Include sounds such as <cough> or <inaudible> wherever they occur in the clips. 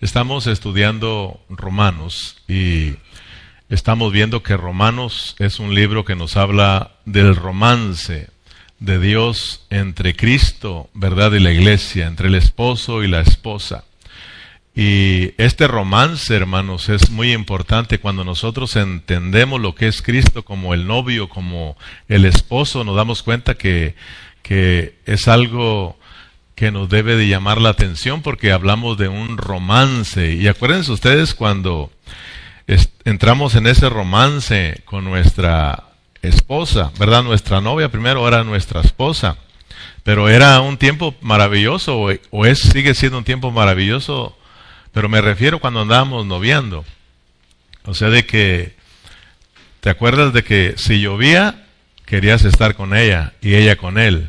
Estamos estudiando Romanos y estamos viendo que Romanos es un libro que nos habla del romance de Dios entre Cristo, ¿verdad? Y la iglesia, entre el esposo y la esposa. Y este romance, hermanos, es muy importante cuando nosotros entendemos lo que es Cristo como el novio, como el esposo, nos damos cuenta que, que es algo que nos debe de llamar la atención porque hablamos de un romance. Y acuérdense ustedes cuando entramos en ese romance con nuestra esposa, ¿verdad? Nuestra novia primero era nuestra esposa. Pero era un tiempo maravilloso, o es, sigue siendo un tiempo maravilloso, pero me refiero cuando andábamos noviando. O sea, de que, ¿te acuerdas de que si llovía, querías estar con ella y ella con él?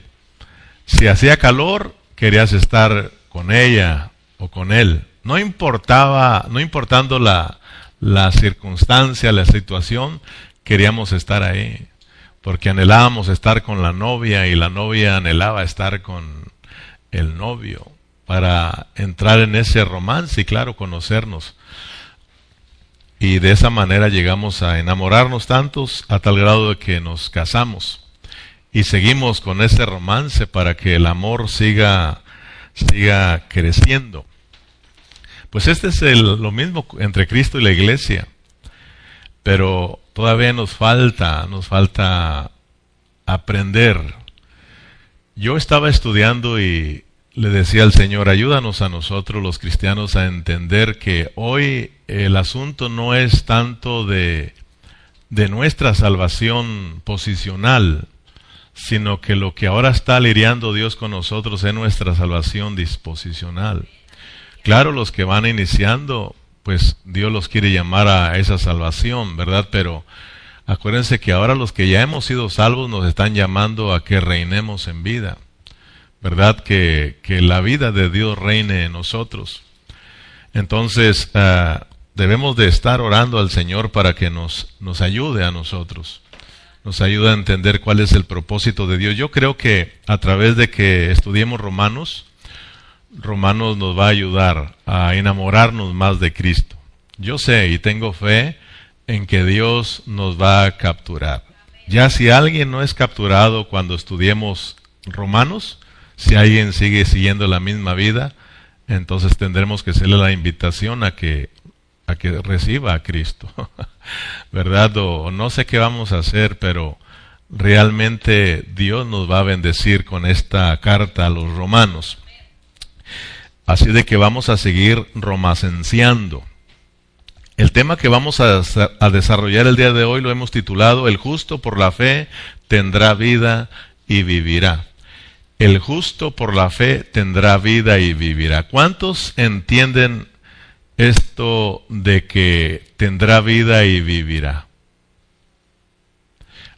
Si hacía calor, querías estar con ella o con él. No importaba, no importando la, la circunstancia, la situación, queríamos estar ahí. Porque anhelábamos estar con la novia y la novia anhelaba estar con el novio para entrar en ese romance y claro, conocernos. Y de esa manera llegamos a enamorarnos tantos a tal grado de que nos casamos y seguimos con ese romance para que el amor siga, siga creciendo. Pues este es el, lo mismo entre Cristo y la iglesia. Pero todavía nos falta, nos falta aprender. Yo estaba estudiando y le decía al Señor, ayúdanos a nosotros los cristianos a entender que hoy el asunto no es tanto de, de nuestra salvación posicional, sino que lo que ahora está lidiando Dios con nosotros es nuestra salvación disposicional. Claro, los que van iniciando, pues Dios los quiere llamar a esa salvación, ¿verdad? Pero acuérdense que ahora los que ya hemos sido salvos nos están llamando a que reinemos en vida, ¿verdad? Que, que la vida de Dios reine en nosotros. Entonces, ah, debemos de estar orando al Señor para que nos, nos ayude a nosotros nos ayuda a entender cuál es el propósito de Dios. Yo creo que a través de que estudiemos Romanos, Romanos nos va a ayudar a enamorarnos más de Cristo. Yo sé y tengo fe en que Dios nos va a capturar. Ya si alguien no es capturado cuando estudiemos Romanos, si alguien sigue siguiendo la misma vida, entonces tendremos que hacerle la invitación a que a que reciba a Cristo. <laughs> ¿Verdad? No sé qué vamos a hacer, pero realmente Dios nos va a bendecir con esta carta a los romanos. Así de que vamos a seguir romacenciando. El tema que vamos a, a, desarrollar el día de hoy lo hemos titulado El justo por la fe tendrá vida y vivirá. El justo por la fe tendrá vida y vivirá. ¿Cuántos entienden esto de que tendrá vida y vivirá.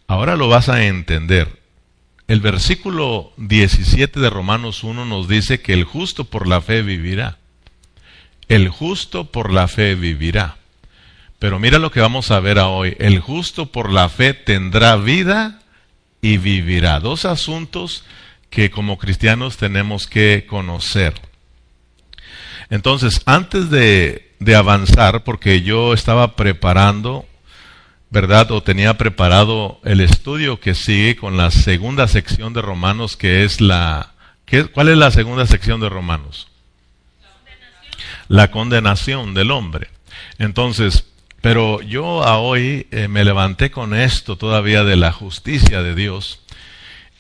Ahora lo vas a entender. El versículo 17 de Romanos 1 nos dice que el justo por la fe vivirá. El justo por la fe vivirá. Pero mira lo que vamos a ver hoy. El justo por la fe tendrá vida y vivirá. Dos asuntos que como cristianos tenemos que conocer. Entonces, antes de, avanzar, porque yo estaba preparando, ¿verdad? O tenía preparado el estudio que sigue con la segunda sección de Romanos, que es la... ¿qué, ¿Cuál es la segunda sección de Romanos? La condenación, la condenación del hombre. Entonces, pero yo a hoy eh, me levanté con esto todavía de la justicia de Dios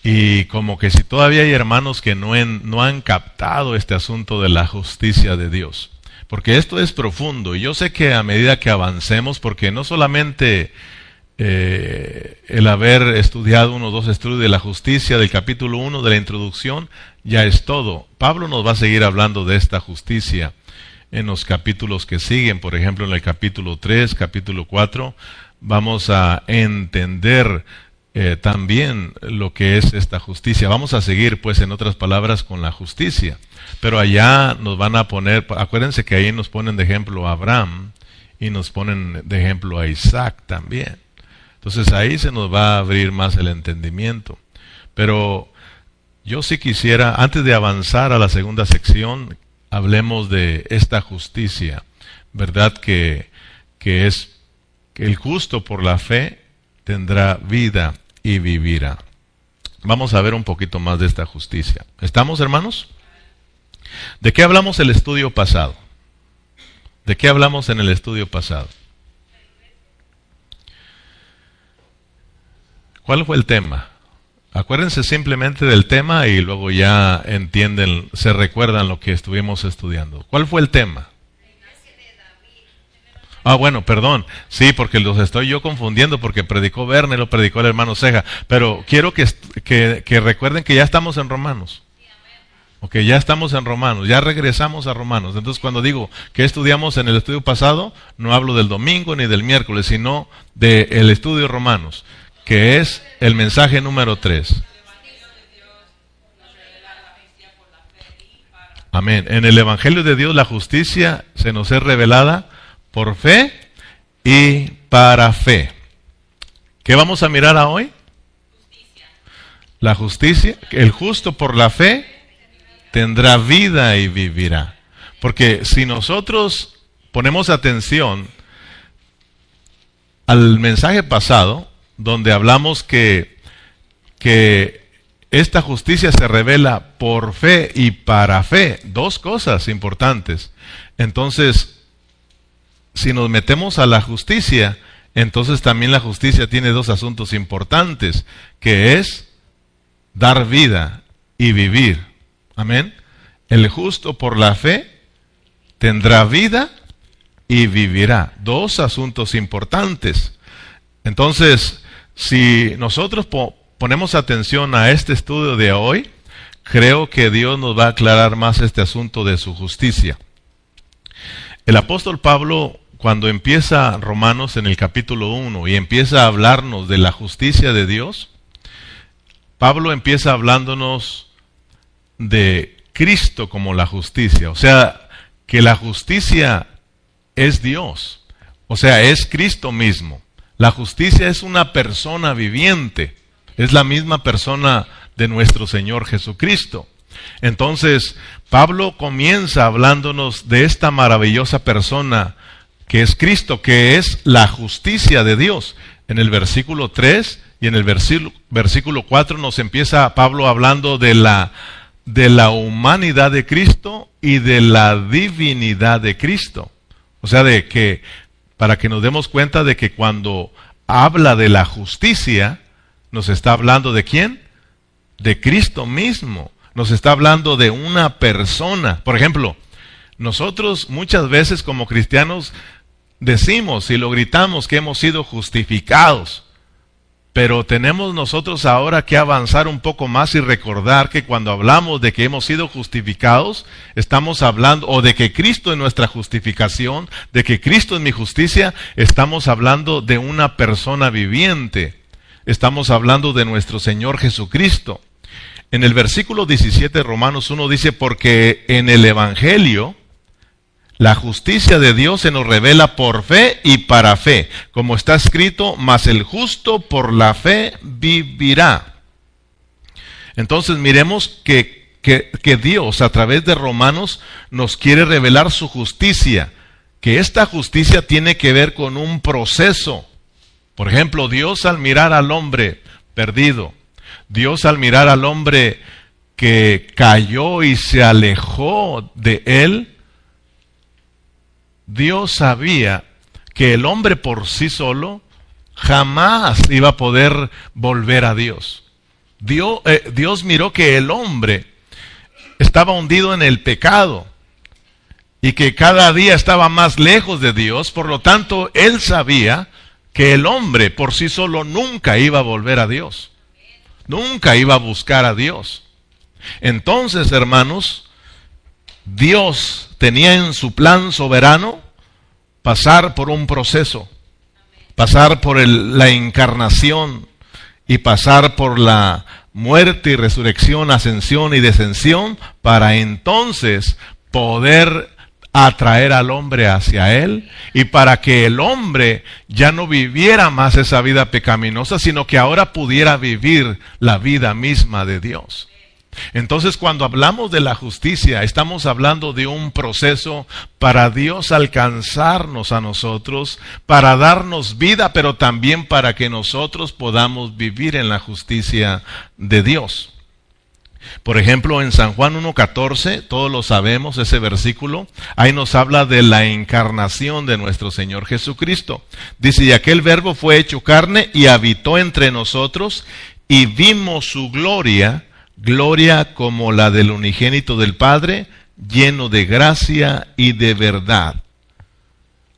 y como que si todavía hay hermanos que no, no han captado este asunto de la justicia de Dios. Porque esto es profundo. Y yo sé que a medida que avancemos, porque no solamente eh, el haber estudiado uno o dos estudios de la justicia del capítulo 1 de la introducción, ya es todo. Pablo nos va a seguir hablando de esta justicia en los capítulos que siguen. Por ejemplo, en el capítulo 3, capítulo 4, vamos a entender eh, también lo que es esta justicia. Vamos a seguir, pues, en otras palabras, con la justicia. Pero allá nos van a poner, acuérdense que ahí nos ponen de ejemplo a Abraham y nos ponen de ejemplo a Isaac también. Entonces ahí se nos va a abrir más el entendimiento. Pero yo sí quisiera, antes de avanzar a la segunda sección, hablemos de esta justicia, ¿verdad? Que, que es que el justo por la fe tendrá vida y vivirá. Vamos a ver un poquito más de esta justicia. ¿Estamos, hermanos? ¿De qué hablamos el estudio pasado? ¿De qué hablamos en el estudio pasado? ¿Cuál fue el tema? Acuérdense simplemente del tema y luego ya entienden, se recuerdan lo que estuvimos estudiando. ¿Cuál fue el tema? Ah, bueno, perdón. Sí, porque los estoy yo confundiendo porque predicó Verne, lo predicó el hermano Ceja. Pero quiero que, que, recuerden que ya estamos en Romanos. Ok, ya estamos en Romanos, ya regresamos a Romanos. Entonces, cuando digo que estudiamos en el estudio pasado, no hablo del domingo ni del miércoles, sino del estudio Romanos, que es el mensaje número 3. Amén. En el Evangelio de Dios la justicia se nos es revelada por fe y para fe. ¿Qué vamos a mirar hoy? La justicia, el justo por la fe tendrá vida y vivirá. Porque si nosotros ponemos atención al mensaje pasado, donde hablamos que, que esta justicia se revela por fe y para fe, dos cosas importantes. Entonces, si nos metemos a la justicia, entonces también la justicia tiene dos asuntos importantes, que es dar vida y vivir. Amén. El justo por la fe tendrá vida y vivirá. Dos asuntos importantes. Entonces, si nosotros ponemos atención a este estudio de hoy, creo que Dios nos va a aclarar más este asunto de su justicia. El apóstol Pablo cuando empieza Romanos en el capítulo 1 y empieza a hablarnos de la justicia de Dios, Pablo empieza hablándonos de Cristo como la justicia, o sea, que la justicia es Dios, o sea, es Cristo mismo. La justicia es una persona viviente, es la misma persona de nuestro Señor Jesucristo. Entonces, Pablo comienza hablándonos de esta maravillosa persona que es Cristo, que es la justicia de Dios. En el versículo 3 y en el versículo, 4 nos empieza Pablo hablando de la, de la humanidad de Cristo y de la divinidad de Cristo. O sea, de que, para que nos demos cuenta de que cuando habla de la justicia, nos está hablando de quién? De Cristo mismo. Nos está hablando de una persona. Por ejemplo, nosotros muchas veces como cristianos decimos y lo gritamos que hemos sido justificados, pero tenemos nosotros ahora que avanzar un poco más y recordar que cuando hablamos de que hemos sido justificados, estamos hablando, o de que Cristo es nuestra justificación, de que Cristo es mi justicia, estamos hablando de una persona viviente. Estamos hablando de nuestro Señor Jesucristo. En el versículo 17 de Romanos 1 dice, porque en el Evangelio, la justicia de Dios se nos revela por fe y para fe, como está escrito, mas el justo por la fe vivirá. Entonces miremos que, que, Dios a través de Romanos nos quiere revelar su justicia, que esta justicia tiene que ver con un proceso. Por ejemplo, Dios al mirar al hombre perdido, Dios al mirar al hombre que cayó y se alejó de él, Dios sabía que el hombre por sí solo jamás iba a poder volver a Dios. Dios, eh, Dios miró que el hombre estaba hundido en el pecado y que cada día estaba más lejos de Dios, por lo tanto, él sabía que el hombre por sí solo nunca iba a volver a Dios, nunca iba a buscar a Dios. Entonces, hermanos, Dios tenía en su plan soberano pasar por un proceso, pasar por la encarnación y pasar por la muerte y resurrección, ascensión y descensión, para entonces poder atraer al hombre hacia él y para que el hombre ya no viviera más esa vida pecaminosa, sino que ahora pudiera vivir la vida misma de Dios. Entonces cuando hablamos de la justicia, estamos hablando de un proceso para Dios alcanzarnos a nosotros, para darnos vida, pero también para que nosotros podamos vivir en la justicia de Dios. Por ejemplo, en San Juan 1.14, todos lo sabemos, ese versículo, ahí nos habla de la encarnación de nuestro Señor Jesucristo. Dice, y aquel verbo fue hecho carne y habitó entre nosotros y vimos su gloria, gloria como la del unigénito del Padre, lleno de gracia y de verdad.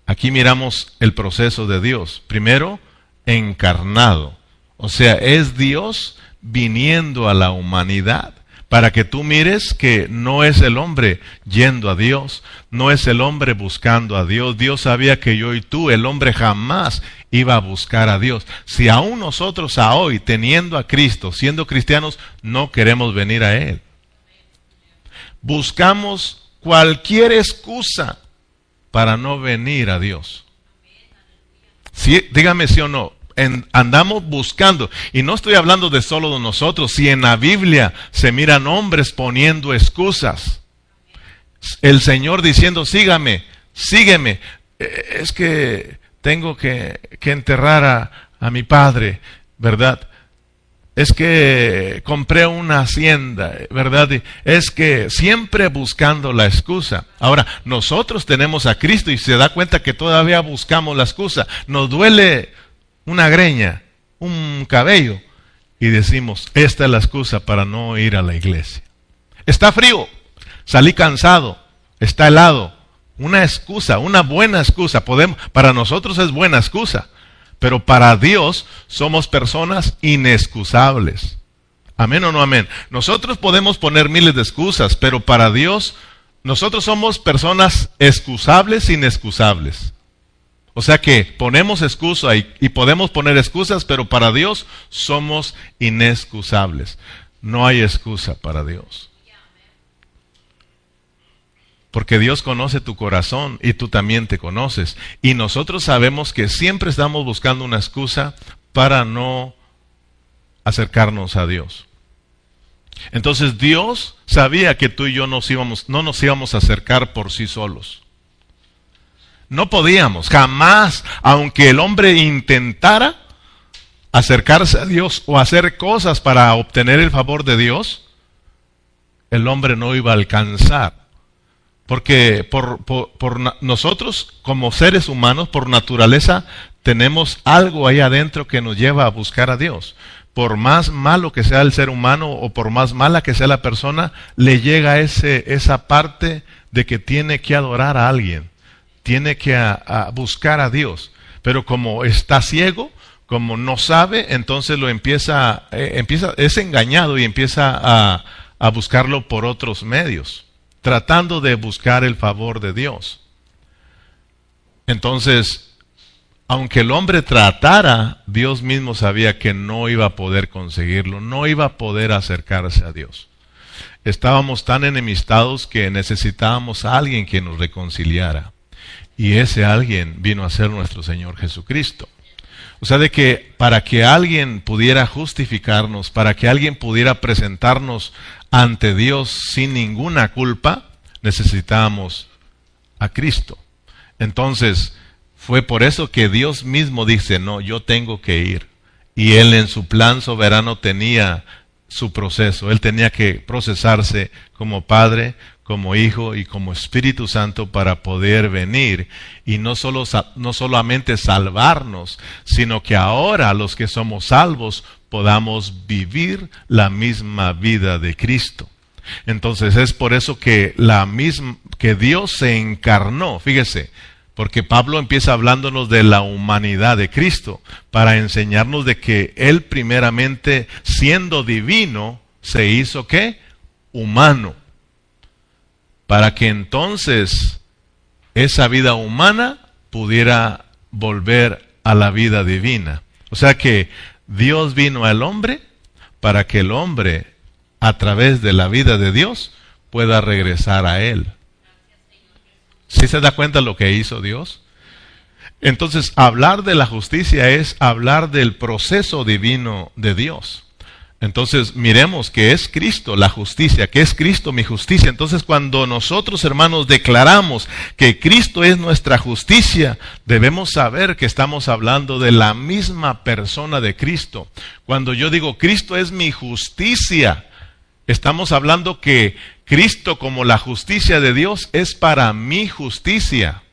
Aquí miramos el proceso de Dios. Primero, encarnado. O sea, es Dios viniendo a la humanidad para que tú mires que no es el hombre yendo a Dios, no es el hombre buscando a Dios. Dios sabía que yo y tú, el hombre jamás iba a buscar a Dios. Si aún nosotros a hoy, teniendo a Cristo, siendo cristianos, no queremos venir a Él. Buscamos cualquier excusa para no venir a Dios. dígame sí o no, andamos buscando. Y no estoy hablando de solo de nosotros. Si en la Biblia se miran hombres poniendo excusas, el Señor diciendo, sígame, sígueme. Eh, es que tengo que, enterrar a, a mi padre, ¿verdad? es que compré una hacienda, ¿verdad? Es que siempre buscando la excusa. Ahora, nosotros tenemos a Cristo y se da cuenta que todavía buscamos la excusa. Nos duele una greña, un cabello, y decimos, esta es la excusa para no ir a la iglesia. Está frío, salí cansado, está helado. Una excusa, una buena excusa. Podemos, para nosotros es buena excusa, pero para Dios somos personas inexcusables. Amén o no amén. Nosotros podemos poner miles de excusas, pero para Dios nosotros somos personas excusables, inexcusables. O sea que ponemos excusa y, podemos poner excusas, pero para Dios somos inexcusables. No hay excusa para Dios. Porque Dios conoce tu corazón y tú también te conoces. Y nosotros sabemos que siempre estamos buscando una excusa para no acercarnos a Dios. Entonces Dios sabía que tú y yo nos íbamos, no nos íbamos a acercar por sí solos. No podíamos, jamás, aunque el hombre intentara acercarse a Dios o hacer cosas para obtener el favor de Dios, el hombre no iba a alcanzar. Porque por, nosotros como seres humanos, por naturaleza, tenemos algo ahí adentro que nos lleva a buscar a Dios. Por más malo que sea el ser humano o por más mala que sea la persona, le llega ese, esa parte de que tiene que adorar a alguien tiene que buscar a Dios. Pero como está ciego, como no sabe, entonces lo empieza, eh, empieza es engañado y empieza a, a buscarlo por otros medios, tratando de buscar el favor de Dios. Entonces, aunque el hombre tratara, Dios mismo sabía que no iba a poder conseguirlo, no iba a poder acercarse a Dios. Estábamos tan enemistados que necesitábamos a alguien que nos reconciliara. Y ese alguien vino a ser nuestro Señor Jesucristo. O sea, de que para que alguien pudiera justificarnos, para que alguien pudiera presentarnos ante Dios sin ninguna culpa, necesitábamos a Cristo. Entonces, fue por eso que Dios mismo dice, no, yo tengo que ir. Y Él en su plan soberano tenía su proceso. Él tenía que procesarse como Padre, como Hijo y como Espíritu Santo para poder venir y no, solo, no solamente salvarnos, sino que ahora los que somos salvos podamos vivir la misma vida de Cristo. Entonces es por eso que la misma que Dios se encarnó, fíjese, porque Pablo empieza hablándonos de la humanidad de Cristo para enseñarnos de que él primeramente siendo divino se hizo qué? humano para que entonces esa vida humana pudiera volver a la vida divina. O sea que Dios vino al hombre para que el hombre, a través de la vida de Dios, pueda regresar a Él. ¿Sí se da cuenta lo que hizo Dios? Entonces, hablar de la justicia es hablar del proceso divino de Dios. Entonces miremos que es Cristo la justicia, que es Cristo mi justicia. Entonces cuando nosotros hermanos declaramos que Cristo es nuestra justicia, debemos saber que estamos hablando de la misma persona de Cristo. Cuando yo digo Cristo es mi justicia, estamos hablando que Cristo como la justicia de Dios es para mi justicia.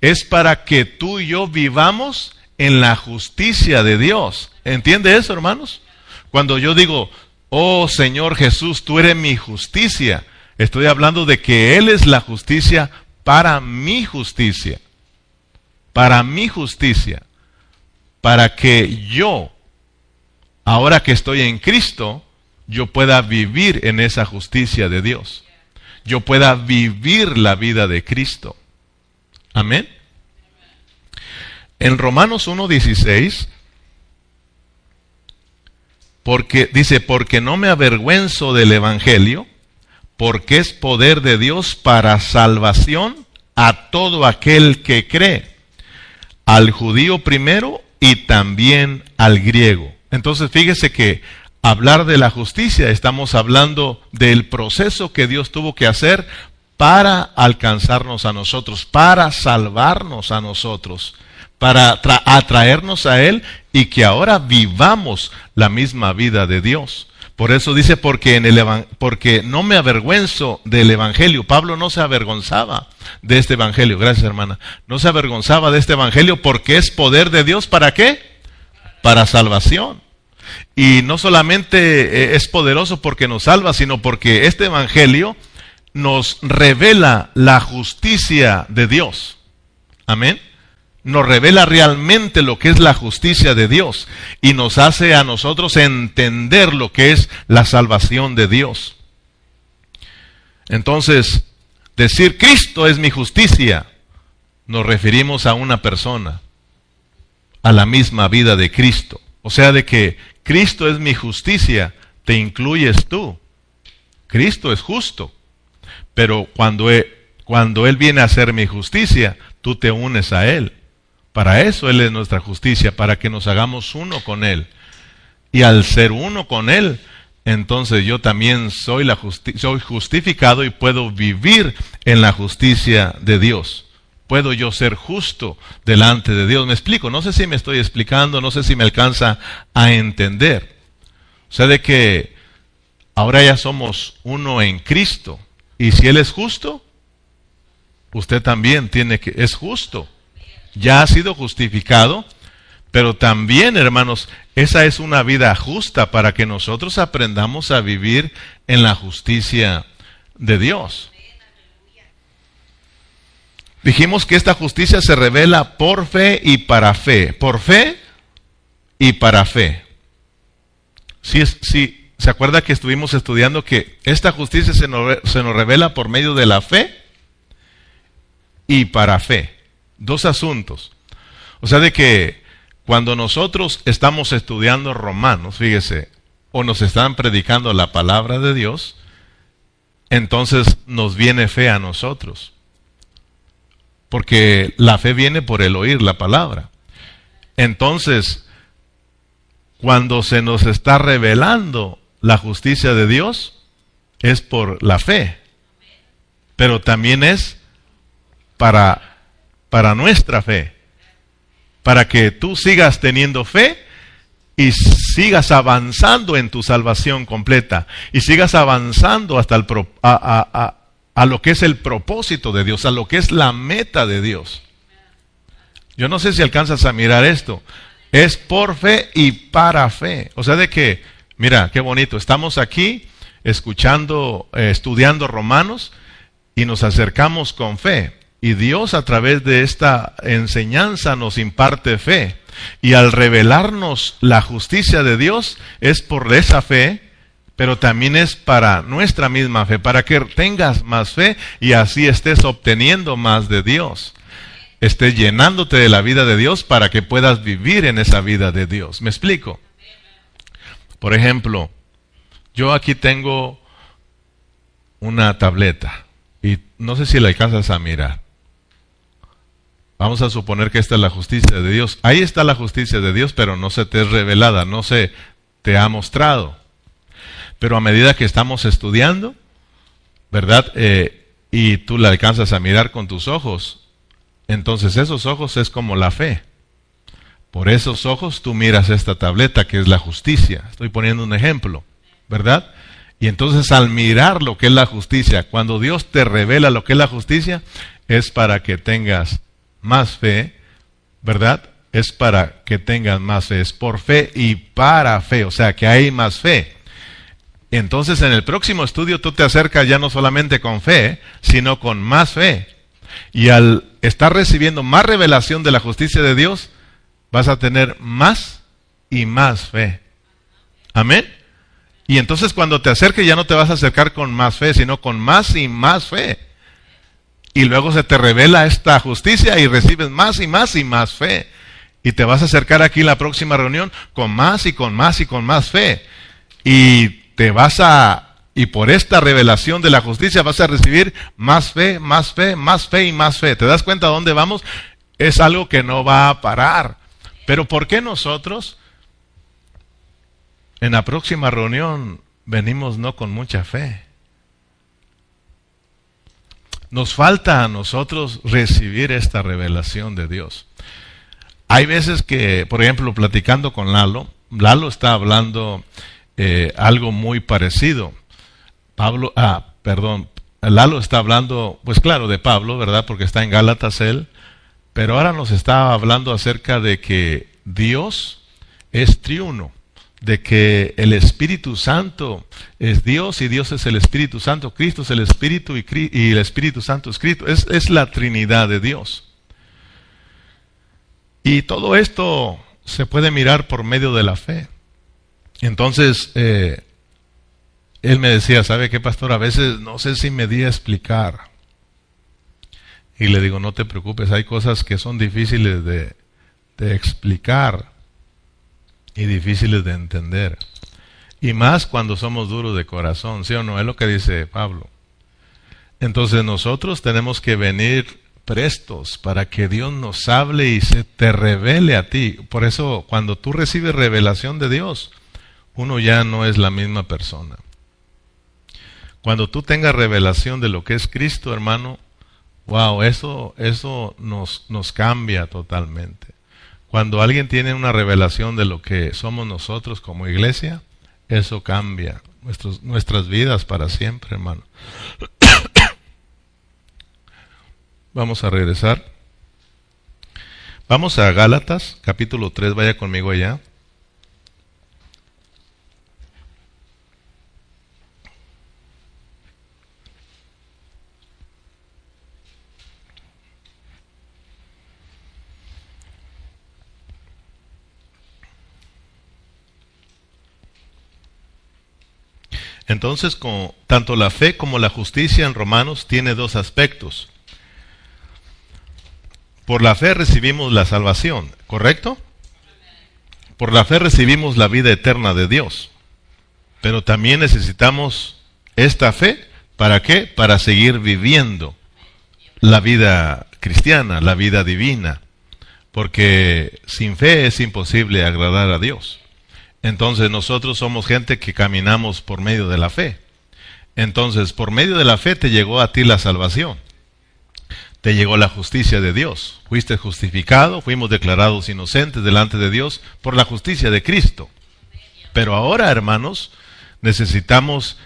Es para que tú y yo vivamos en la justicia de Dios. ¿Entiende eso, hermanos? Cuando yo digo, oh Señor Jesús, tú eres mi justicia, estoy hablando de que Él es la justicia para mi justicia. Para mi justicia. Para que yo, ahora que estoy en Cristo, yo pueda vivir en esa justicia de Dios. Yo pueda vivir la vida de Cristo. Amén. En Romanos 1.16 porque dice, porque no me avergüenzo del evangelio, porque es poder de Dios para salvación a todo aquel que cree, al judío primero y también al griego. Entonces fíjese que hablar de la justicia, estamos hablando del proceso que Dios tuvo que hacer para alcanzarnos a nosotros, para salvarnos a nosotros para atraernos a Él y que ahora vivamos la misma vida de Dios. Por eso dice, porque, en el porque no me avergüenzo del Evangelio. Pablo no se avergonzaba de este Evangelio. Gracias, hermana. No se avergonzaba de este Evangelio porque es poder de Dios. ¿Para qué? Para salvación. Y no solamente eh, es poderoso porque nos salva, sino porque este Evangelio nos revela la justicia de Dios. Amén nos revela realmente lo que es la justicia de Dios y nos hace a nosotros entender lo que es la salvación de Dios. Entonces, decir Cristo es mi justicia, nos referimos a una persona, a la misma vida de Cristo. O sea, de que Cristo es mi justicia, te incluyes tú. Cristo es justo. Pero cuando Él, cuando él viene a ser mi justicia, tú te unes a Él. Para eso Él es nuestra justicia, para que nos hagamos uno con Él. Y al ser uno con Él, entonces yo también soy, la justificado y puedo vivir en la justicia de Dios. Puedo yo ser justo delante de Dios. Me explico, no sé si me estoy explicando, no sé si me alcanza a entender. O sea, de que ahora ya somos uno en Cristo. Y si Él es justo, usted también tiene que, es justo ya ha sido justificado, pero también, hermanos, esa es una vida justa para que nosotros aprendamos a vivir en la justicia de Dios. Dijimos que esta justicia se revela por fe y para fe. Por fe y para fe. Si, se acuerda que estuvimos estudiando que esta justicia se nos, se nos revela por medio de la fe y para fe. Dos asuntos. O sea, de que cuando nosotros estamos estudiando Romanos, fíjese, o nos están predicando la palabra de Dios, entonces nos viene fe a nosotros. Porque la fe viene por el oír la palabra. Entonces, cuando se nos está revelando la justicia de Dios, es por la fe. Pero también es para para nuestra fe, para que tú sigas teniendo fe y sigas avanzando en tu salvación completa y sigas avanzando hasta el a, a, lo que es el propósito de Dios, a lo que es la meta de Dios. Yo no sé si alcanzas a mirar esto. Es por fe y para fe. O sea, de que, mira, qué bonito. Estamos aquí escuchando, eh, estudiando Romanos y nos acercamos con fe. Y Dios a través de esta enseñanza nos imparte fe. Y al revelarnos la justicia de Dios es por esa fe, pero también es para nuestra misma fe, para que tengas más fe y así estés obteniendo más de Dios. Estés llenándote de la vida de Dios para que puedas vivir en esa vida de Dios. ¿Me explico? Por ejemplo, yo aquí tengo una tableta y no sé si la alcanzas a mirar. Vamos a suponer que esta es la justicia de Dios. Ahí está la justicia de Dios, pero no se te es revelada, no se te ha mostrado. Pero a medida que estamos estudiando, ¿verdad? Eh, y tú la alcanzas a mirar con tus ojos, entonces esos ojos es como la fe. Por esos ojos tú miras esta tableta que es la justicia. Estoy poniendo un ejemplo, ¿verdad? Y entonces al mirar lo que es la justicia, cuando Dios te revela lo que es la justicia, es para que tengas más fe, ¿verdad? Es para que tengas más fe, es por fe y para fe, o sea que hay más fe. Entonces en el próximo estudio tú te acercas ya no solamente con fe, sino con más fe. Y al estar recibiendo más revelación de la justicia de Dios, vas a tener más y más fe. Amén. Y entonces cuando te acerques ya no te vas a acercar con más fe, sino con más y más fe. Y luego se te revela esta justicia y recibes más y más y más fe. Y te vas a acercar aquí en la próxima reunión con más y con más y con más fe. Y te vas a y por esta revelación de la justicia vas a recibir más fe, más fe, más fe y más fe. ¿Te das cuenta dónde vamos? Es algo que no va a parar. Pero ¿por qué nosotros en la próxima reunión venimos no con mucha fe? Nos falta a nosotros recibir esta revelación de Dios. Hay veces que, por ejemplo, platicando con Lalo, Lalo está hablando eh, algo muy parecido. Pablo, ah, perdón, Lalo está hablando, pues claro, de Pablo, ¿verdad? Porque está en Gálatas él, pero ahora nos está hablando acerca de que Dios es triuno, de que el Espíritu Santo es Dios y Dios es el Espíritu Santo, Cristo es el Espíritu y, el Espíritu Santo es Cristo. Es, la Trinidad de Dios. Y todo esto se puede mirar por medio de la fe. Entonces, eh, él me decía, ¿sabe qué, pastor? A veces no sé si me di a explicar. Y le digo, no te preocupes, hay cosas que son difíciles de, explicar y difíciles de entender. Y más cuando somos duros de corazón, ¿sí o no? Es lo que dice Pablo. Entonces nosotros tenemos que venir prestos para que Dios nos hable y se te revele a ti. Por eso cuando tú recibes revelación de Dios, uno ya no es la misma persona. Cuando tú tengas revelación de lo que es Cristo, hermano, Wow, eso, eso nos, nos cambia totalmente. Cuando alguien tiene una revelación de lo que somos nosotros como iglesia, eso cambia nuestras vidas para siempre, hermano. <coughs> Vamos a regresar. Vamos a Gálatas, capítulo 3, vaya conmigo allá. Entonces, tanto la fe como la justicia en Romanos tiene dos aspectos. Por la fe recibimos la salvación, ¿correcto? Por la fe recibimos la vida eterna de Dios. Pero también necesitamos esta fe, ¿para qué? Para seguir viviendo la vida cristiana, la vida divina. Porque sin fe es imposible agradar a Dios. Entonces nosotros somos gente que caminamos por medio de la fe. Entonces, por medio de la fe te llegó a ti la salvación. Te llegó la justicia de Dios. Fuiste justificado, fuimos declarados inocentes delante de Dios por la justicia de Cristo. Pero ahora, hermanos, necesitamos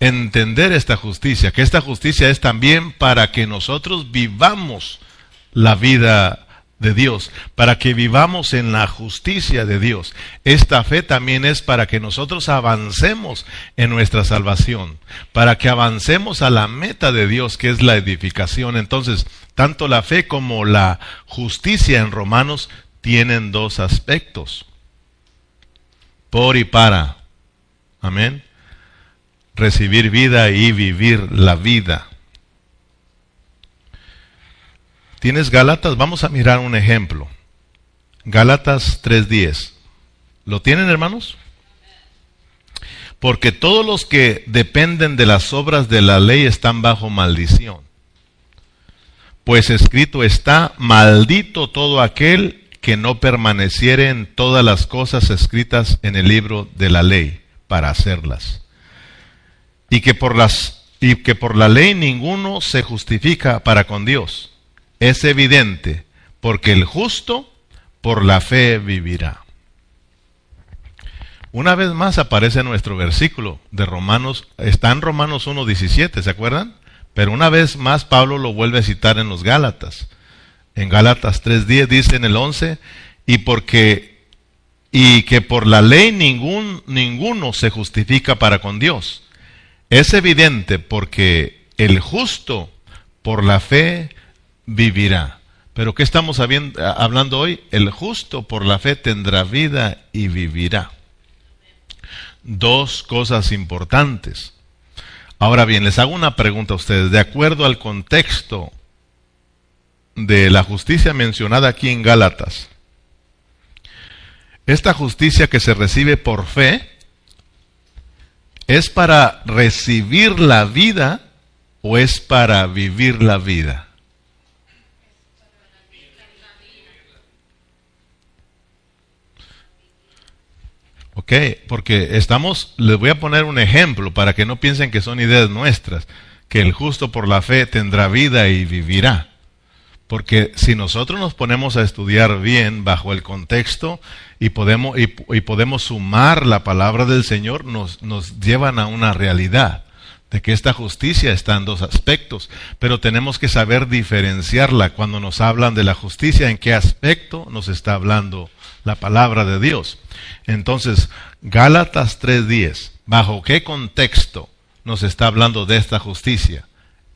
entender esta justicia, que esta justicia es también para que nosotros vivamos la vida de Dios, para que vivamos en la justicia de Dios. Esta fe también es para que nosotros avancemos en nuestra salvación, para que avancemos a la meta de Dios, que es la edificación. Entonces, tanto la fe como la justicia en Romanos tienen dos aspectos. Por y para. Amén. Recibir vida y vivir la vida. ¿Tienes Gálatas? Vamos a mirar un ejemplo. Gálatas 3.10. ¿Lo tienen, hermanos? Porque todos los que dependen de las obras de la ley están bajo maldición. Pues escrito está, maldito todo aquel que no permaneciere en todas las cosas escritas en el libro de la ley, para hacerlas. Y que por las y que por la ley ninguno se justifica para con Dios. Es evidente, porque el justo por la fe vivirá. Una vez más aparece nuestro versículo de Romanos, está en Romanos 1.17, ¿se acuerdan? Pero una vez más Pablo lo vuelve a citar en los Gálatas. En Gálatas 3.10 dice en el 11, y porque y que por la ley ningún, ninguno se justifica para con Dios. Es evidente porque el justo por la fe vivirá. Pero ¿qué estamos hablando hoy? El justo por la fe tendrá vida y vivirá. Dos cosas importantes. Ahora bien, les hago una pregunta a ustedes. De acuerdo al contexto de la justicia mencionada aquí en Gálatas, esta justicia que se recibe por fe es para recibir la vida o es para vivir la vida. Ok, porque estamos, les voy a poner un ejemplo para que no piensen que son ideas nuestras, que el justo por la fe tendrá vida y vivirá. Porque si nosotros nos ponemos a estudiar bien bajo el contexto y podemos, y, podemos sumar la palabra del Señor, nos, nos llevan a una realidad de que esta justicia está en dos aspectos, pero tenemos que saber diferenciarla cuando nos hablan de la justicia, en qué aspecto nos está hablando la palabra de Dios. Entonces, Gálatas 3:10, ¿bajo qué contexto nos está hablando de esta justicia?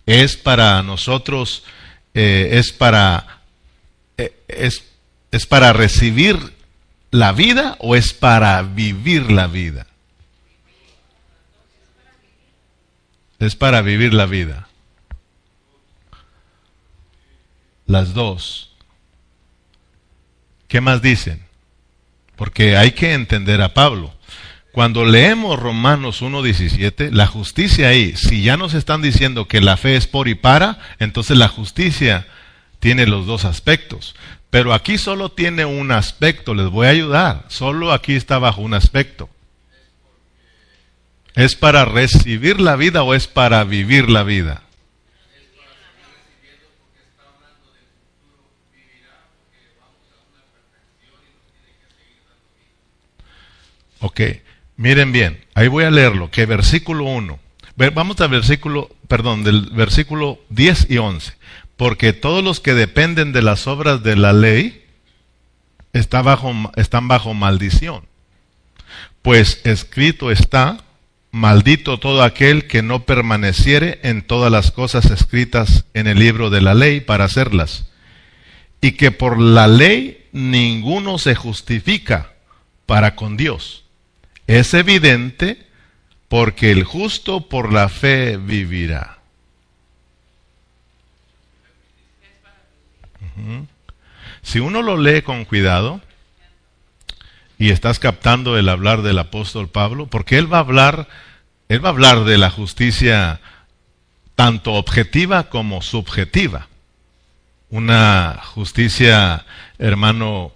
¿Es para nosotros, eh, es, para, eh, es, es para recibir la vida o es para vivir la vida? Es para vivir la vida. Las dos. ¿Qué más dicen? Porque hay que entender a Pablo. Cuando leemos Romanos 1.17, la justicia ahí, si ya nos están diciendo que la fe es por y para, entonces la justicia tiene los dos aspectos. Pero aquí solo tiene un aspecto, les voy a ayudar. Solo aquí está bajo un aspecto. ¿Es para recibir la vida o es para vivir la vida? Ok, miren bien, ahí voy a leerlo, que versículo 1. Vamos al versículo, perdón, del versículo 10 y 11. Porque todos los que dependen de las obras de la ley bajo, están bajo maldición. Pues escrito está, maldito todo aquel que no permaneciere en todas las cosas escritas en el libro de la ley para hacerlas. Y que por la ley ninguno se justifica para con Dios es evidente porque el justo por la fe vivirá. Si uno lo lee con cuidado y estás captando el hablar del apóstol Pablo, porque él va a hablar, él va a hablar de la justicia tanto objetiva como subjetiva. Una justicia, hermano,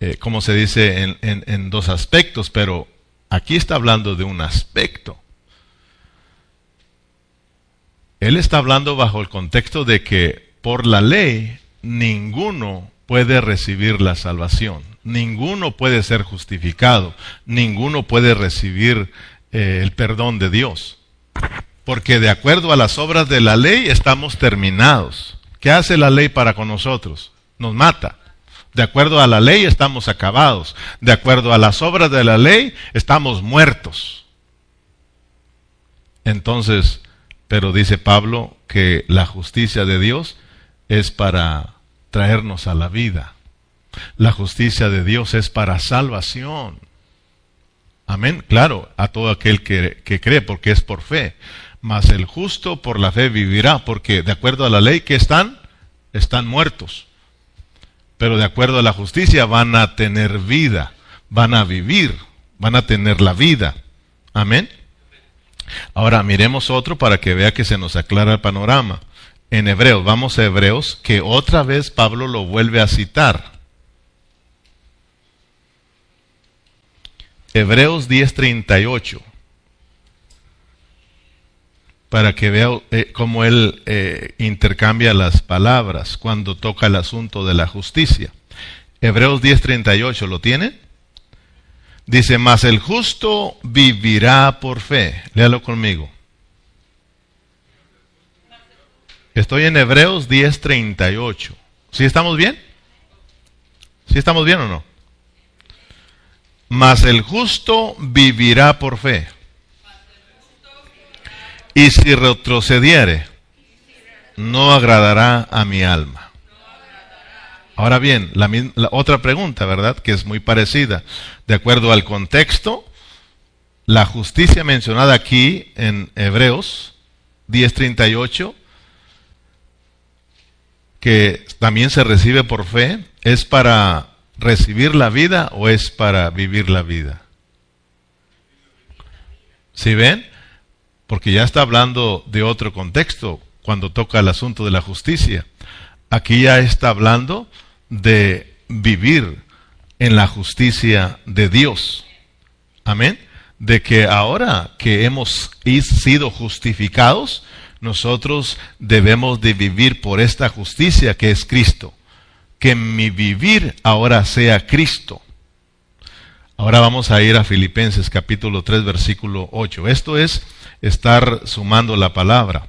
eh, como se dice, en, en dos aspectos, pero Aquí está hablando de un aspecto. Él está hablando bajo el contexto de que por la ley ninguno puede recibir la salvación, ninguno puede ser justificado, ninguno puede recibir eh, el perdón de Dios. Porque de acuerdo a las obras de la ley estamos terminados. ¿Qué hace la ley para con nosotros? Nos mata. De acuerdo a la ley estamos acabados. De acuerdo a las obras de la ley estamos muertos. Entonces, pero dice Pablo que la justicia de Dios es para traernos a la vida. La justicia de Dios es para salvación. Amén. Claro, a todo aquel que, que, cree, porque es por fe. Mas el justo por la fe vivirá, porque de acuerdo a la ley que están, están muertos pero de acuerdo a la justicia van a tener vida, van a vivir, van a tener la vida. Amén. Ahora miremos otro para que vea que se nos aclara el panorama. En Hebreos, vamos a Hebreos, que otra vez Pablo lo vuelve a citar. Hebreos 10:38. Para que vea eh, cómo él eh, intercambia las palabras cuando toca el asunto de la justicia. Hebreos 10:38, ¿lo tiene? Dice, mas el justo vivirá por fe. Léalo conmigo. Estoy en Hebreos 10:38. ¿Sí estamos bien? ¿Sí estamos bien o no? Mas el justo vivirá por fe. Y si retrocediere, no agradará a mi alma. Ahora bien, la, otra pregunta, ¿verdad? Que es muy parecida. De acuerdo al contexto, la justicia mencionada aquí en Hebreos 10:38, que también se recibe por fe, es para recibir la vida o es para vivir la vida? ¿Sí ven? Porque ya está hablando de otro contexto cuando toca el asunto de la justicia. Aquí ya está hablando de vivir en la justicia de Dios. Amén. De que ahora que hemos sido justificados, nosotros debemos de vivir por esta justicia que es Cristo que mi vivir ahora sea Cristo. Ahora vamos a ir a Filipenses capítulo 3 versículo 8. Esto es estar sumando la palabra.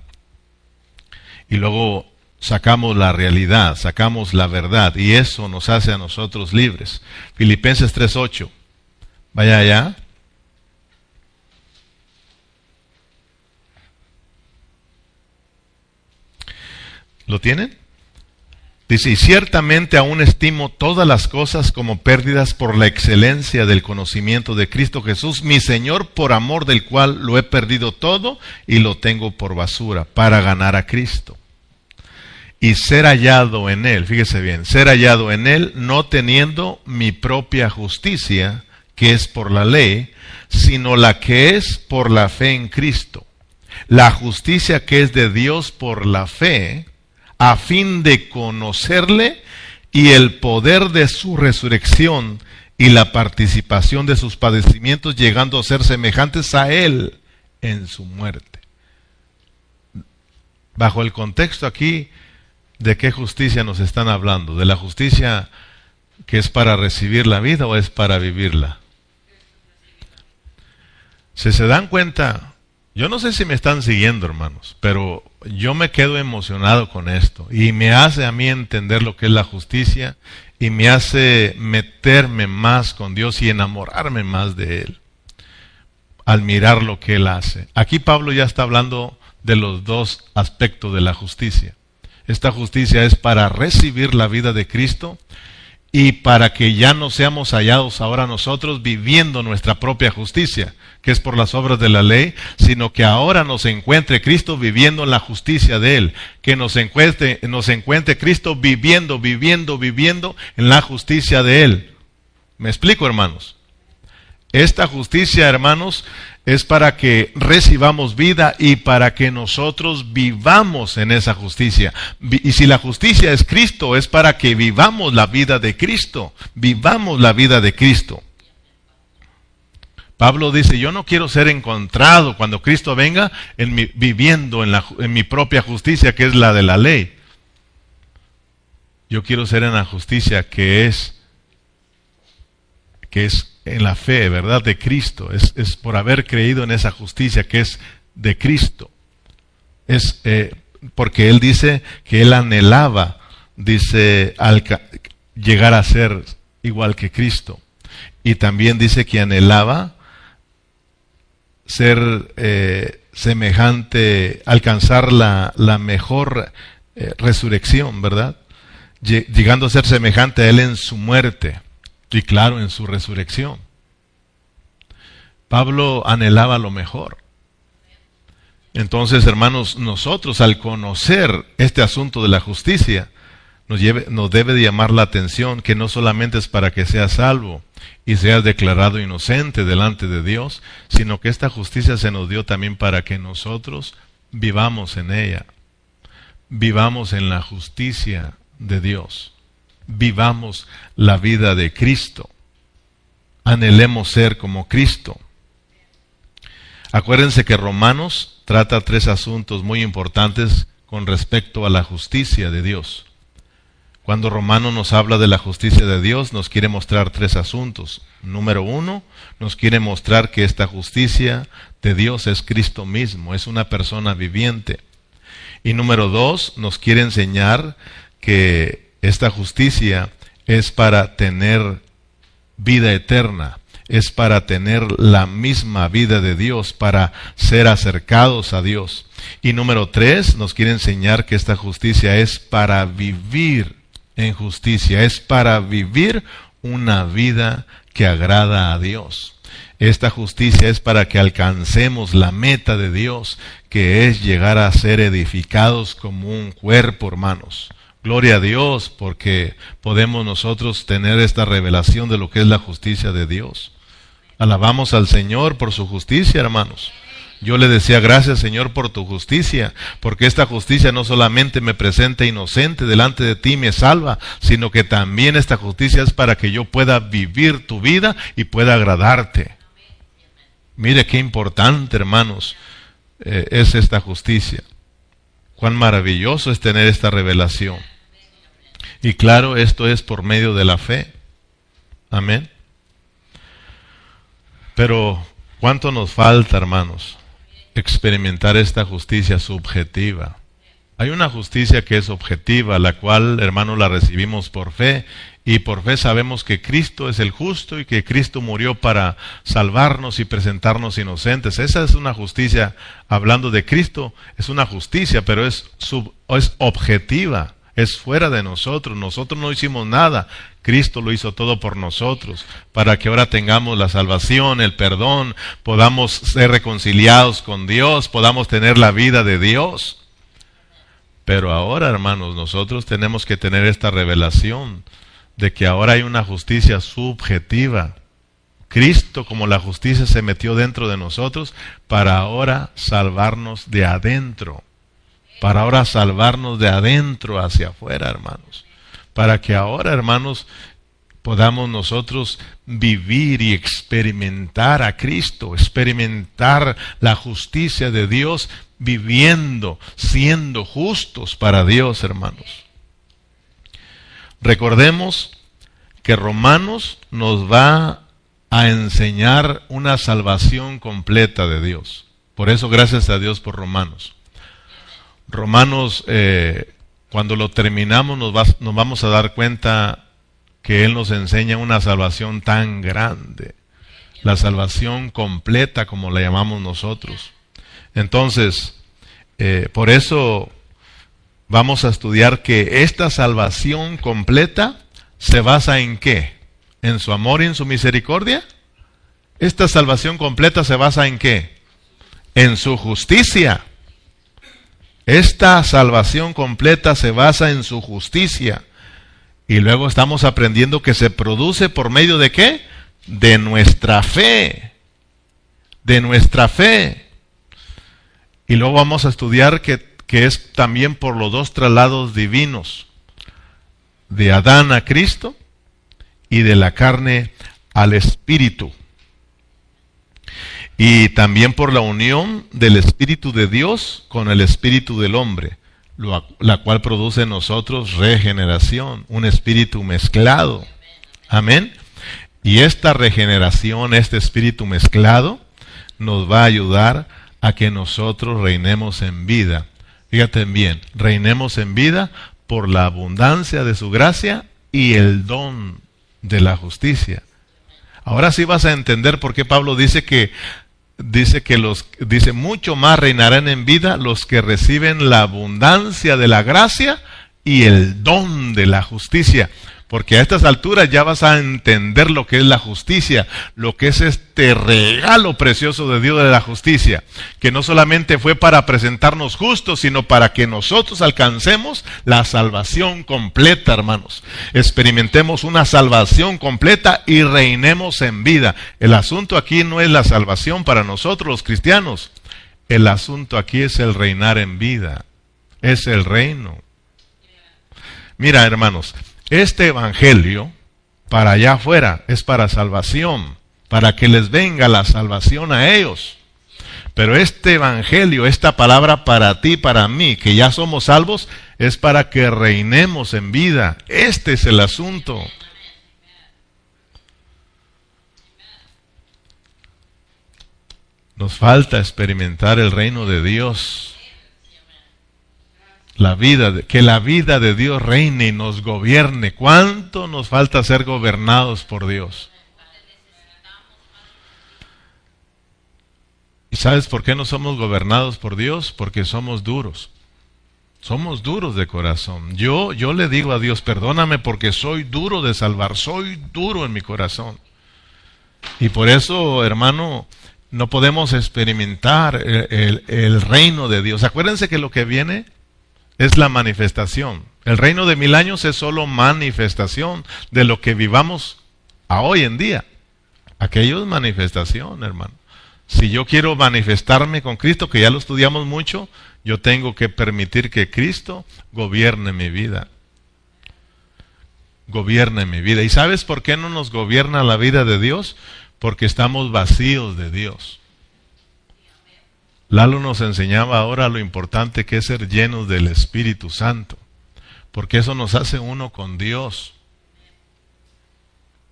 Y luego sacamos la realidad, sacamos la verdad y eso nos hace a nosotros libres. Filipenses 3:8. Vaya allá. ¿Lo tienen? Dice, y ciertamente aún estimo todas las cosas como pérdidas por la excelencia del conocimiento de Cristo Jesús, mi Señor, por amor del cual lo he perdido todo y lo tengo por basura, para ganar a Cristo. Y ser hallado en Él, fíjese bien, ser hallado en Él no teniendo mi propia justicia, que es por la ley, sino la que es por la fe en Cristo. La justicia que es de Dios por la fe, a fin de conocerle y el poder de su resurrección y la participación de sus padecimientos, llegando a ser semejantes a Él en su muerte. Bajo el contexto aquí, ¿de qué justicia nos están hablando? ¿De la justicia que es para recibir la vida o es para vivirla? Si se dan cuenta, yo no sé si me están siguiendo, hermanos, pero yo me quedo emocionado con esto y me hace a mí entender lo que es la justicia y me hace meterme más con Dios y enamorarme más de Él al mirar lo que Él hace. Aquí Pablo ya está hablando de los dos aspectos de la justicia. Esta justicia es para recibir la vida de Cristo y para que ya no seamos hallados ahora nosotros viviendo nuestra propia justicia, que es por las obras de la ley, sino que ahora nos encuentre Cristo viviendo en la justicia de Él, que nos encuentre, nos encuentre Cristo viviendo, viviendo, viviendo en la justicia de Él. ¿Me explico, hermanos? Esta justicia, hermanos, es para que recibamos vida y para que nosotros vivamos en esa justicia. Y si la justicia es Cristo, es para que vivamos la vida de Cristo, vivamos la vida de Cristo. Pablo dice, yo no quiero ser encontrado cuando Cristo venga viviendo en, en mi propia justicia, que es la de la ley. Yo quiero ser en la justicia que es, que es en la fe, ¿verdad? De Cristo. Es, es, por haber creído en esa justicia que es de Cristo. Es eh, porque Él dice que Él anhelaba, dice, llegar a ser igual que Cristo. Y también dice que anhelaba ser eh, semejante, alcanzar la, la mejor eh, resurrección, ¿verdad? Llegando a ser semejante a Él en su muerte y claro, en su resurrección. Pablo anhelaba lo mejor. Entonces, hermanos, nosotros al conocer este asunto de la justicia, nos, debe de llamar la atención que no solamente es para que seas salvo y seas declarado inocente delante de Dios, sino que esta justicia se nos dio también para que nosotros vivamos en ella, vivamos en la justicia de Dios vivamos la vida de Cristo. Anhelemos ser como Cristo. Acuérdense que Romanos trata tres asuntos muy importantes con respecto a la justicia de Dios. Cuando Romano nos habla de la justicia de Dios, nos quiere mostrar tres asuntos. Número uno, nos quiere mostrar que esta justicia de Dios es Cristo mismo, es una persona viviente. Y número dos, nos quiere enseñar que esta justicia es para tener vida eterna, es para tener la misma vida de Dios, para ser acercados a Dios. Y número tres, nos quiere enseñar que esta justicia es para vivir en justicia, es para vivir una vida que agrada a Dios. Esta justicia es para que alcancemos la meta de Dios, que es llegar a ser edificados como un cuerpo, hermanos. Gloria a Dios, porque podemos nosotros tener esta revelación de lo que es la justicia de Dios. Alabamos al Señor por su justicia, hermanos. Yo le decía gracias Señor por tu justicia, porque esta justicia no solamente me presenta inocente delante de ti y me salva, sino que también esta justicia es para que yo pueda vivir tu vida y pueda agradarte. Mire qué importante, hermanos, eh, es esta justicia. Cuán maravilloso es tener esta revelación. Y claro, esto es por medio de la fe. Amén. Pero, ¿cuánto nos falta, hermanos? experimentar esta justicia subjetiva. Hay una justicia que es objetiva, la cual, hermanos, la recibimos por fe y por fe sabemos que Cristo es el justo y que Cristo murió para salvarnos y presentarnos inocentes. Esa es una justicia, hablando de Cristo, es una justicia, pero es, sub, es objetiva es fuera de nosotros. Nosotros no hicimos nada. Cristo lo hizo todo por nosotros, para que ahora tengamos la salvación, el perdón, podamos ser reconciliados con Dios, podamos tener la vida de Dios. Pero ahora, hermanos, nosotros tenemos que tener esta revelación de que ahora hay una justicia subjetiva. Cristo, como la justicia, se metió dentro de nosotros para ahora salvarnos de adentro para ahora salvarnos de adentro hacia afuera, hermanos. Para que ahora, hermanos, podamos nosotros vivir y experimentar a Cristo, experimentar la justicia de Dios, viviendo, siendo justos para Dios, hermanos. Recordemos que Romanos nos va a enseñar una salvación completa de Dios. Por eso, gracias a Dios por Romanos. Romanos, eh, cuando lo terminamos, nos, vamos a dar cuenta que Él nos enseña una salvación tan grande, la salvación completa como la llamamos nosotros. Entonces, eh, por eso vamos a estudiar que esta salvación completa se basa en qué? ¿En su amor y en su misericordia? Esta salvación completa se basa en qué? En su justicia. Esta salvación completa se basa en su justicia. Y luego estamos aprendiendo que se produce por medio de qué? De nuestra fe. De nuestra fe. Y luego vamos a estudiar que, que es también por los dos traslados divinos. De Adán a Cristo y de la carne al Espíritu y también por la unión del Espíritu de Dios con el Espíritu del hombre, la cual produce en nosotros regeneración, un espíritu mezclado. Amén. Y esta regeneración, este espíritu mezclado, nos va a ayudar a que nosotros reinemos en vida. Fíjate bien, reinemos en vida por la abundancia de su gracia y el don de la justicia. Ahora sí vas a entender por qué Pablo dice que dice que los dice mucho más reinarán en vida los que reciben la abundancia de la gracia y el don de la justicia. Porque a estas alturas ya vas a entender lo que es la justicia, lo que es este regalo precioso de Dios de la justicia, que no solamente fue para presentarnos justos, sino para que nosotros alcancemos la salvación completa, hermanos. Experimentemos una salvación completa y reinemos en vida. El asunto aquí no es la salvación para nosotros los cristianos, el asunto aquí es el reinar en vida, es el reino. Mira, hermanos, este Evangelio para allá afuera es para salvación, para que les venga la salvación a ellos. Pero este Evangelio, esta palabra para ti, para mí, que ya somos salvos, es para que reinemos en vida. Este es el asunto. Nos falta experimentar el reino de Dios. La vida, que la vida de Dios reine y nos gobierne. ¿Cuánto nos falta ser gobernados por Dios? ¿Y sabes por qué no somos gobernados por Dios? Porque somos duros. Somos duros de corazón. Yo, yo le digo a Dios, perdóname porque soy duro de salvar, soy duro en mi corazón. Y por eso, hermano, no podemos experimentar el, reino de Dios. Acuérdense que lo que viene es la manifestación. El reino de mil años es solo manifestación de lo que vivamos a hoy en día. Aquello es manifestación, hermano. Si yo quiero manifestarme con Cristo, que ya lo estudiamos mucho, yo tengo que permitir que Cristo gobierne mi vida. Gobierne mi vida. ¿Y sabes por qué no nos gobierna la vida de Dios? porque estamos vacíos de Dios. Lalo nos enseñaba ahora lo importante que es ser llenos del Espíritu Santo, porque eso nos hace uno con Dios.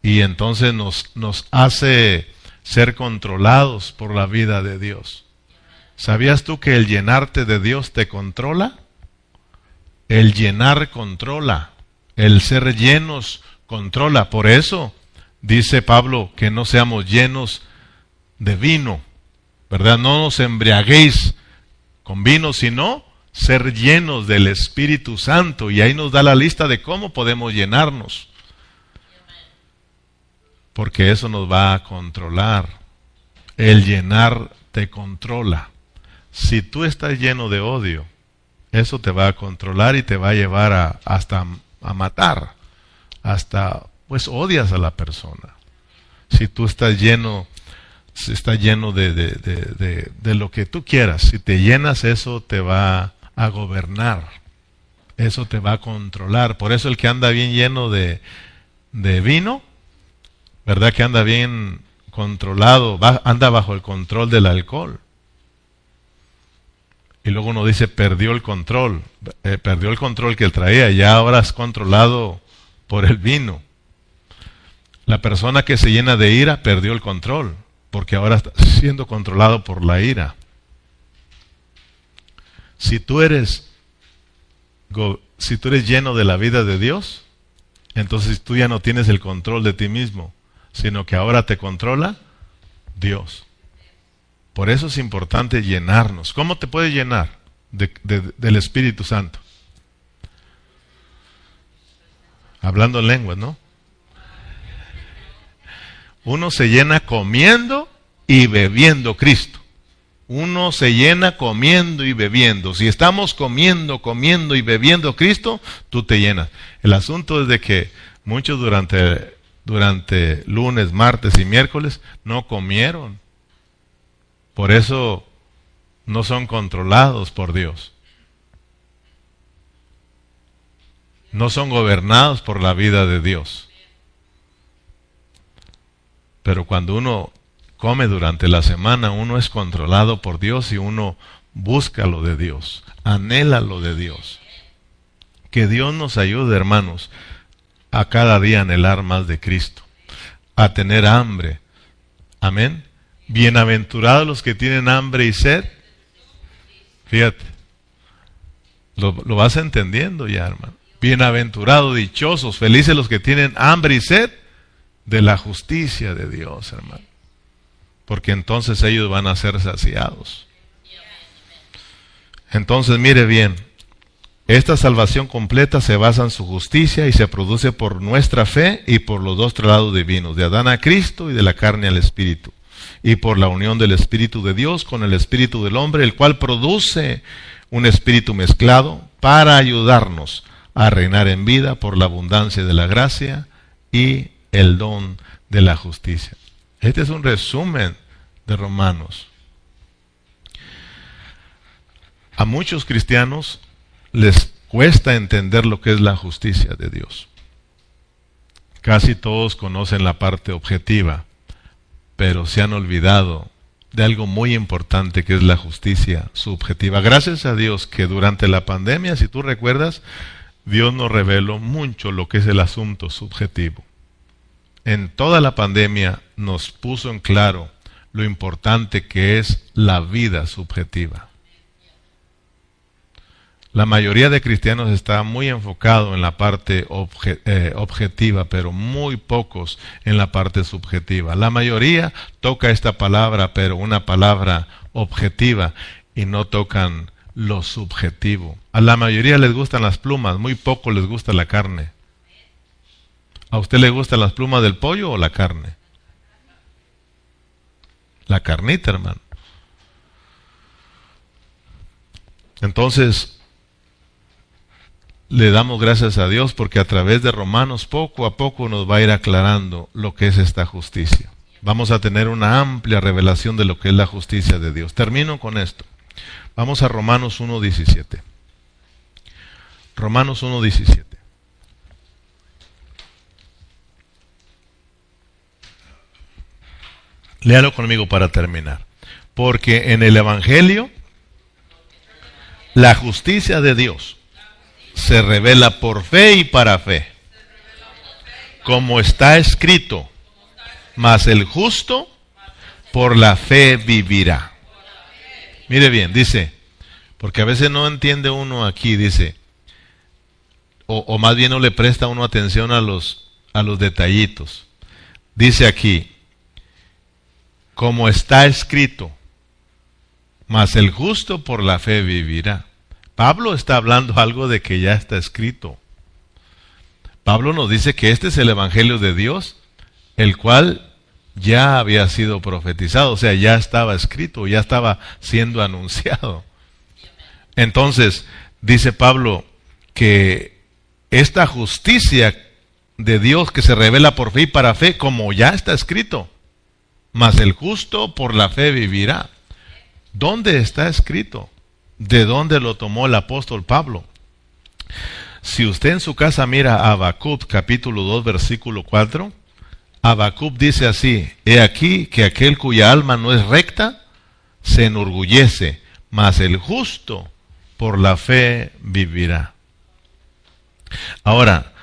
Y entonces nos, nos hace ser controlados por la vida de Dios. ¿Sabías tú que el llenarte de Dios te controla? El llenar controla, el ser llenos controla. Por eso dice Pablo que no seamos llenos de vino, ¿verdad? No nos embriaguéis con vino, sino ser llenos del Espíritu Santo. Y ahí nos da la lista de cómo podemos llenarnos. Porque eso nos va a controlar. El llenar te controla. Si tú estás lleno de odio, eso te va a controlar y te va a llevar a, hasta a matar, hasta pues odias a la persona. Si tú estás lleno, si estás lleno de, de, lo que tú quieras, si te llenas eso te va a gobernar, eso te va a controlar. Por eso el que anda bien lleno de, vino, ¿verdad? Que anda bien controlado, anda bajo el control del alcohol. Y luego uno dice, perdió el control, eh, perdió el control que él traía, ya ahora es controlado por el vino. La persona que se llena de ira perdió el control, porque ahora está siendo controlado por la ira. Si tú eres si tú eres lleno de la vida de Dios, entonces tú ya no tienes el control de ti mismo, sino que ahora te controla Dios. Por eso es importante llenarnos. ¿Cómo te puede llenar del Espíritu Santo? Hablando en lenguas, ¿no? Uno se llena comiendo y bebiendo Cristo. Uno se llena comiendo y bebiendo. Si estamos comiendo, comiendo y bebiendo Cristo, tú te llenas. El asunto es de que muchos durante, durante lunes, martes y miércoles no comieron. Por eso no son controlados por Dios. No son gobernados por la vida de Dios. Pero cuando uno come durante la semana, uno es controlado por Dios y uno busca lo de Dios, anhela lo de Dios. Que Dios nos ayude, hermanos, a cada día anhelar más de Cristo, a tener hambre. Amén. Bienaventurados los que tienen hambre y sed. Fíjate, lo, lo vas entendiendo ya, hermano. Bienaventurados, dichosos, felices los que tienen hambre y sed de la justicia de Dios, hermano. Porque entonces ellos van a ser saciados. Entonces, mire bien, esta salvación completa se basa en su justicia y se produce por nuestra fe y por los dos tratados divinos, de Adán a Cristo y de la carne al Espíritu, y por la unión del Espíritu de Dios con el Espíritu del hombre, el cual produce un espíritu mezclado para ayudarnos a reinar en vida por la abundancia de la gracia y el don de la justicia. Este es un resumen de Romanos. A muchos cristianos les cuesta entender lo que es la justicia de Dios. Casi todos conocen la parte objetiva, pero se han olvidado de algo muy importante que es la justicia subjetiva. Gracias a Dios que durante la pandemia, si tú recuerdas, Dios nos reveló mucho lo que es el asunto subjetivo. En toda la pandemia nos puso en claro lo importante que es la vida subjetiva. La mayoría de cristianos está muy enfocado en la parte eh, objetiva, pero muy pocos en la parte subjetiva. La mayoría toca esta palabra, pero una palabra objetiva, y no tocan lo subjetivo. A la mayoría les gustan las plumas, muy poco les gusta la carne. ¿A usted le gustan las plumas del pollo o la carne? La carnita, hermano. Entonces, le damos gracias a Dios porque a través de Romanos poco a poco nos va a ir aclarando lo que es esta justicia. Vamos a tener una amplia revelación de lo que es la justicia de Dios. Termino con esto. Vamos a Romanos 1.17. Romanos 1.17. Léalo conmigo para terminar. Porque en el Evangelio la justicia de Dios se revela por fe y para fe. Como está escrito, mas el justo por la fe vivirá. Mire bien, dice, porque a veces no entiende uno aquí, dice, o, más bien no le presta uno atención a los, a los detallitos. Dice aquí, como está escrito, mas el justo por la fe vivirá. Pablo está hablando algo de que ya está escrito. Pablo nos dice que este es el Evangelio de Dios, el cual ya había sido profetizado, o sea, ya estaba escrito, ya estaba siendo anunciado. Entonces, dice Pablo que esta justicia de Dios que se revela por fe y para fe, como ya está escrito, mas el justo por la fe vivirá. ¿Dónde está escrito? de dónde lo tomó el apóstol Pablo. Si usted en su casa mira Habacuc capítulo 2 versículo 4, Habacuc dice así, he aquí que aquel cuya alma no es recta se enorgullece, mas el justo por la fe vivirá. Ahora,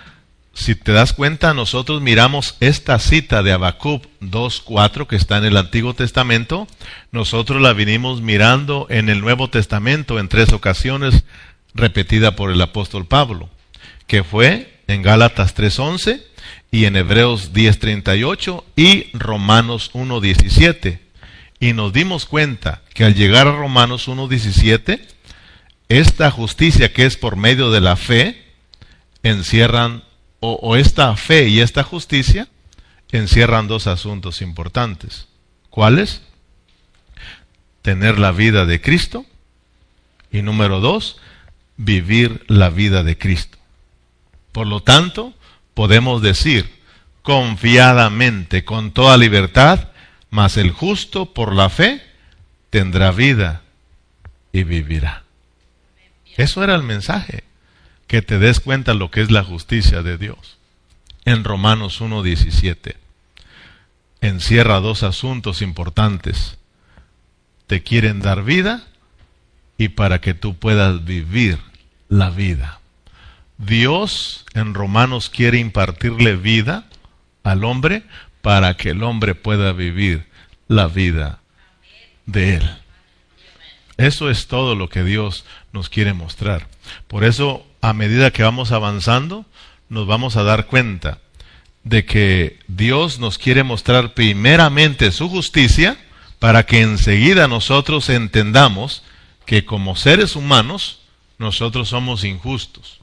si te das cuenta, nosotros miramos esta cita de Habacuc 2.4 que está en el Antiguo Testamento, nosotros la vinimos mirando en el Nuevo Testamento en tres ocasiones, repetida por el apóstol Pablo, que fue en Gálatas 3.11 y en Hebreos 10.38 y Romanos 1.17. Y nos dimos cuenta que al llegar a Romanos 1.17, esta justicia que es por medio de la fe, encierran o, esta fe y esta justicia encierran dos asuntos importantes. ¿Cuáles? Tener la vida de Cristo y número dos, vivir la vida de Cristo. Por lo tanto, podemos decir confiadamente, con toda libertad, mas el justo por la fe tendrá vida y vivirá. Eso era el mensaje que te des cuenta lo que es la justicia de Dios. En Romanos 1.17 encierra dos asuntos importantes. Te quieren dar vida y para que tú puedas vivir la vida. Dios en Romanos quiere impartirle vida al hombre para que el hombre pueda vivir la vida de él. Eso es todo lo que Dios nos quiere mostrar. Por eso a medida que vamos avanzando, nos vamos a dar cuenta de que Dios nos quiere mostrar primeramente su justicia para que enseguida nosotros entendamos que como seres humanos nosotros somos injustos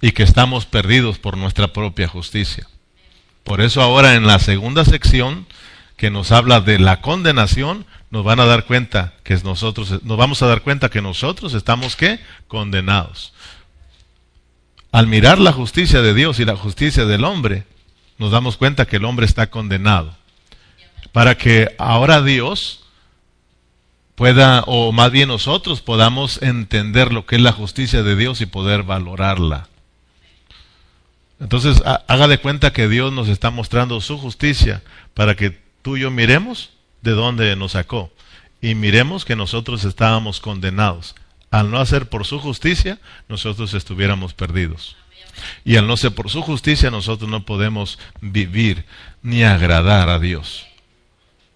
y que estamos perdidos por nuestra propia justicia. Por eso ahora en la segunda sección que nos habla de la condenación, nos van a dar cuenta que nosotros nos vamos a dar cuenta que nosotros estamos qué? condenados al mirar la justicia de Dios y la justicia del hombre, nos damos cuenta que el hombre está condenado. Para que ahora Dios pueda, o más bien nosotros podamos entender lo que es la justicia de Dios y poder valorarla. Entonces, haga de cuenta que Dios nos está mostrando su justicia para que tú y yo miremos de dónde nos sacó. Y miremos que nosotros estábamos condenados. Al no hacer por su justicia, nosotros estuviéramos perdidos. Y al no ser por su justicia, nosotros no podemos vivir ni agradar a Dios.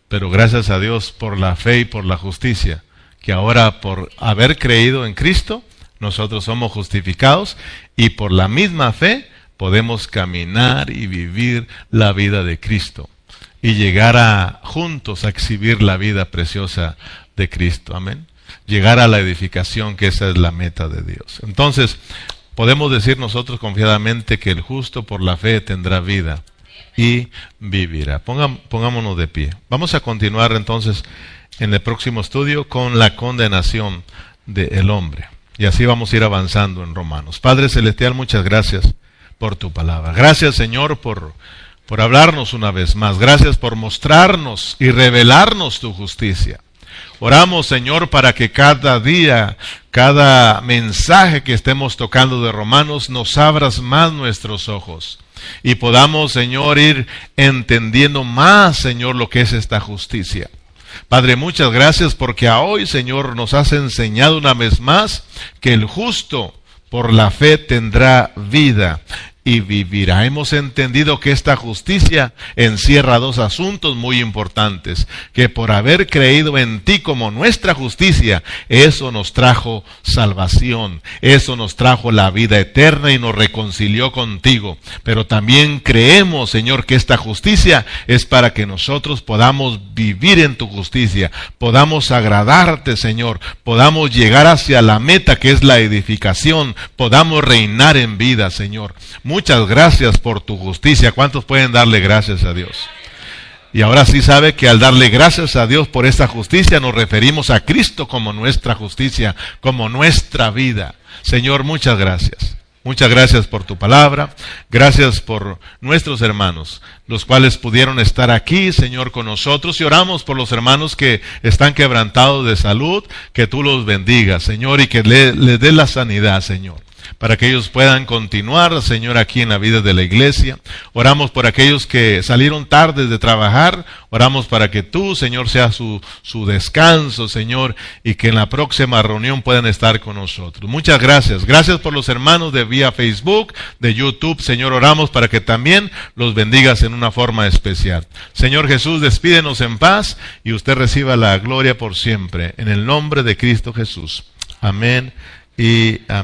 Pero gracias a Dios por la fe y por la justicia, que ahora por haber creído en Cristo, nosotros somos justificados y por la misma fe podemos caminar y vivir la vida de Cristo y llegar a juntos a exhibir la vida preciosa de Cristo. Amén. Llegar a la edificación, que esa es la meta de Dios. Entonces, podemos decir nosotros confiadamente que el justo por la fe tendrá vida y vivirá. pongámonos de pie. Vamos a continuar entonces en el próximo estudio con la condenación del hombre. Y así vamos a ir avanzando en Romanos. Padre Celestial, muchas gracias por tu palabra. Gracias Señor por, por hablarnos una vez más. Gracias por mostrarnos y revelarnos tu justicia. Oramos, Señor, para que cada día, cada mensaje que estemos tocando de Romanos, nos abras más nuestros ojos y podamos, Señor, ir entendiendo más, Señor, lo que es esta justicia. Padre, muchas gracias porque a hoy, Señor, nos has enseñado una vez más que el justo por la fe tendrá vida y vivirá. Hemos entendido que esta justicia encierra dos asuntos muy importantes, que por haber creído en ti como nuestra justicia, eso nos trajo salvación, eso nos trajo la vida eterna y nos reconcilió contigo. Pero también creemos, Señor, que esta justicia es para que nosotros podamos vivir en tu justicia, podamos agradarte, Señor, podamos llegar hacia la meta que es la edificación, podamos reinar en vida, Señor. Muchas gracias por tu justicia. ¿Cuántos pueden darle gracias a Dios? Y ahora sí sabe que al darle gracias a Dios por esta justicia nos referimos a Cristo como nuestra justicia, como nuestra vida. Señor, muchas gracias. Muchas gracias por tu palabra. Gracias por nuestros hermanos, los cuales pudieron estar aquí, Señor, con nosotros. Y oramos por los hermanos que están quebrantados de salud, que tú los bendigas, Señor, y que les le dé la sanidad, Señor para que ellos puedan continuar, Señor, aquí en la vida de la iglesia. Oramos por aquellos que salieron tarde de trabajar. Oramos para que tú, Señor, sea su, su descanso, Señor, y que en la próxima reunión puedan estar con nosotros. Muchas gracias. Gracias por los hermanos de vía Facebook, de YouTube. Señor, oramos para que también los bendigas en una forma especial. Señor Jesús, despídenos en paz y usted reciba la gloria por siempre. En el nombre de Cristo Jesús. Amén y amén.